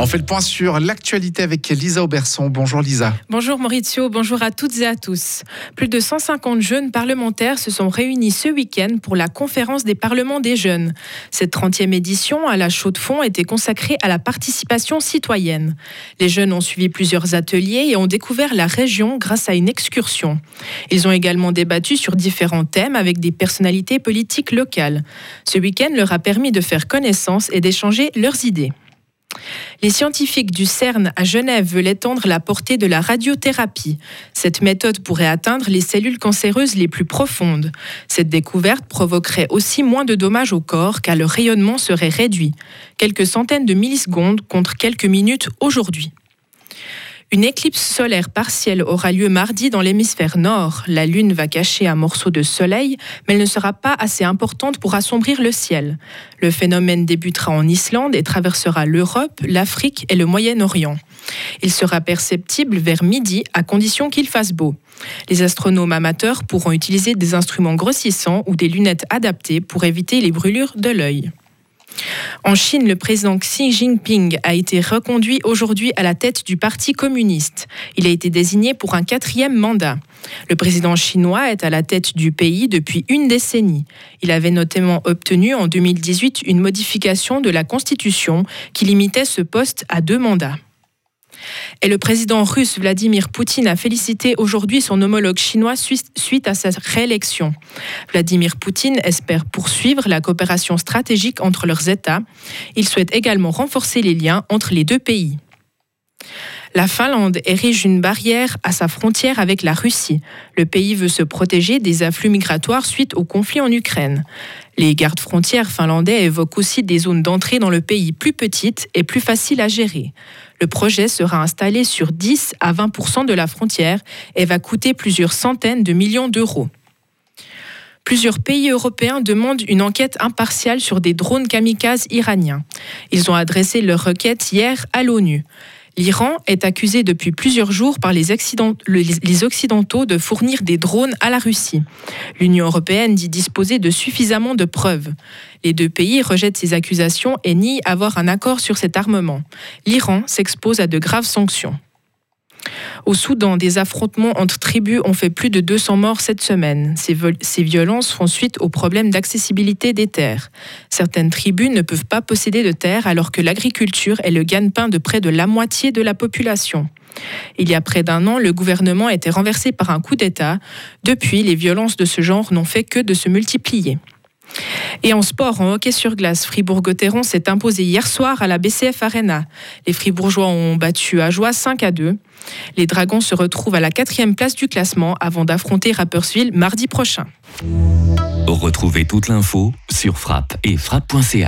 On fait le point sur l'actualité avec Lisa Auberson. Bonjour Lisa. Bonjour Maurizio, bonjour à toutes et à tous. Plus de 150 jeunes parlementaires se sont réunis ce week-end pour la conférence des parlements des jeunes. Cette 30e édition à la Chaux-de-Fonds était consacrée à la participation citoyenne. Les jeunes ont suivi plusieurs ateliers et ont découvert la région grâce à une excursion. Ils ont également débattu sur différents thèmes avec des personnalités politiques locales. Ce week-end leur a permis de faire connaissance et d'échanger leurs idées. Les scientifiques du CERN à Genève veulent étendre la portée de la radiothérapie. Cette méthode pourrait atteindre les cellules cancéreuses les plus profondes. Cette découverte provoquerait aussi moins de dommages au corps car le rayonnement serait réduit. Quelques centaines de millisecondes contre quelques minutes aujourd'hui. Une éclipse solaire partielle aura lieu mardi dans l'hémisphère nord. La Lune va cacher un morceau de soleil, mais elle ne sera pas assez importante pour assombrir le ciel. Le phénomène débutera en Islande et traversera l'Europe, l'Afrique et le Moyen-Orient. Il sera perceptible vers midi à condition qu'il fasse beau. Les astronomes amateurs pourront utiliser des instruments grossissants ou des lunettes adaptées pour éviter les brûlures de l'œil. En Chine, le président Xi Jinping a été reconduit aujourd'hui à la tête du Parti communiste. Il a été désigné pour un quatrième mandat. Le président chinois est à la tête du pays depuis une décennie. Il avait notamment obtenu en 2018 une modification de la Constitution qui limitait ce poste à deux mandats. Et le président russe Vladimir Poutine a félicité aujourd'hui son homologue chinois suite à sa réélection. Vladimir Poutine espère poursuivre la coopération stratégique entre leurs États. Il souhaite également renforcer les liens entre les deux pays. La Finlande érige une barrière à sa frontière avec la Russie. Le pays veut se protéger des afflux migratoires suite au conflit en Ukraine. Les gardes frontières finlandais évoquent aussi des zones d'entrée dans le pays plus petites et plus faciles à gérer. Le projet sera installé sur 10 à 20% de la frontière et va coûter plusieurs centaines de millions d'euros. Plusieurs pays européens demandent une enquête impartiale sur des drones kamikazes iraniens. Ils ont adressé leur requête hier à l'ONU. L'Iran est accusé depuis plusieurs jours par les, Occidentaux de fournir des drones à la Russie. L'Union européenne dit disposer de suffisamment de preuves. Les deux pays rejettent ces accusations et nient avoir un accord sur cet armement. L'Iran s'expose à de graves sanctions. Au Soudan, des affrontements entre tribus ont fait plus de 200 morts cette semaine. Ces, ces violences font suite au problème d'accessibilité des terres. Certaines tribus ne peuvent pas posséder de terres alors que l'agriculture est le gagne-pain de près de la moitié de la population. Il y a près d'un an, le gouvernement a été renversé par un coup d'État. Depuis, les violences de ce genre n'ont fait que de se multiplier. Et en sport, en hockey sur glace, Fribourg-Gotteron s'est imposé hier soir à la BCF Arena. Les Fribourgeois ont battu à joie 5 à 2. Les Dragons se retrouvent à la quatrième place du classement avant d'affronter Rapperswil mardi prochain. Retrouvez toute l'info sur frappe et frappe.ch.